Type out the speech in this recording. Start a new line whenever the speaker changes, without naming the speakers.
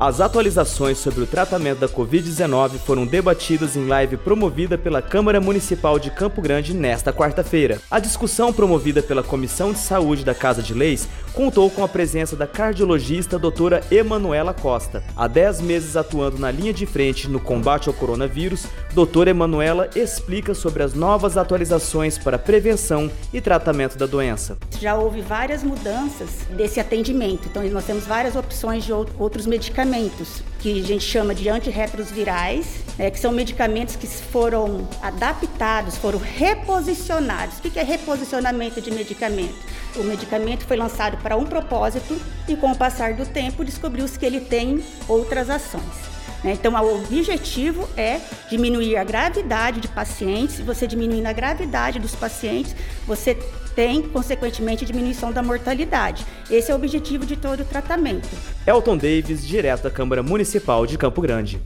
As atualizações sobre o tratamento da Covid-19 foram debatidas em live promovida pela Câmara Municipal de Campo Grande nesta quarta-feira. A discussão promovida pela Comissão de Saúde da Casa de Leis contou com a presença da cardiologista doutora Emanuela Costa. Há 10 meses atuando na linha de frente no combate ao coronavírus, doutora Emanuela explica sobre as novas atualizações para prevenção e tratamento da doença.
Já houve várias mudanças desse atendimento, então nós temos várias opções de outros medicamentos, que a gente chama de antirretrovirais, né, que são medicamentos que foram adaptados, foram reposicionados. O que é reposicionamento de medicamento? O medicamento foi lançado para um propósito e, com o passar do tempo, descobriu-se que ele tem outras ações. Né? Então, o objetivo é diminuir a gravidade de pacientes. Você diminuindo a gravidade dos pacientes, você tem, consequentemente, diminuição da mortalidade. Esse é o objetivo de todo o tratamento.
Elton Davis, direto da Câmara Municipal de Campo Grande.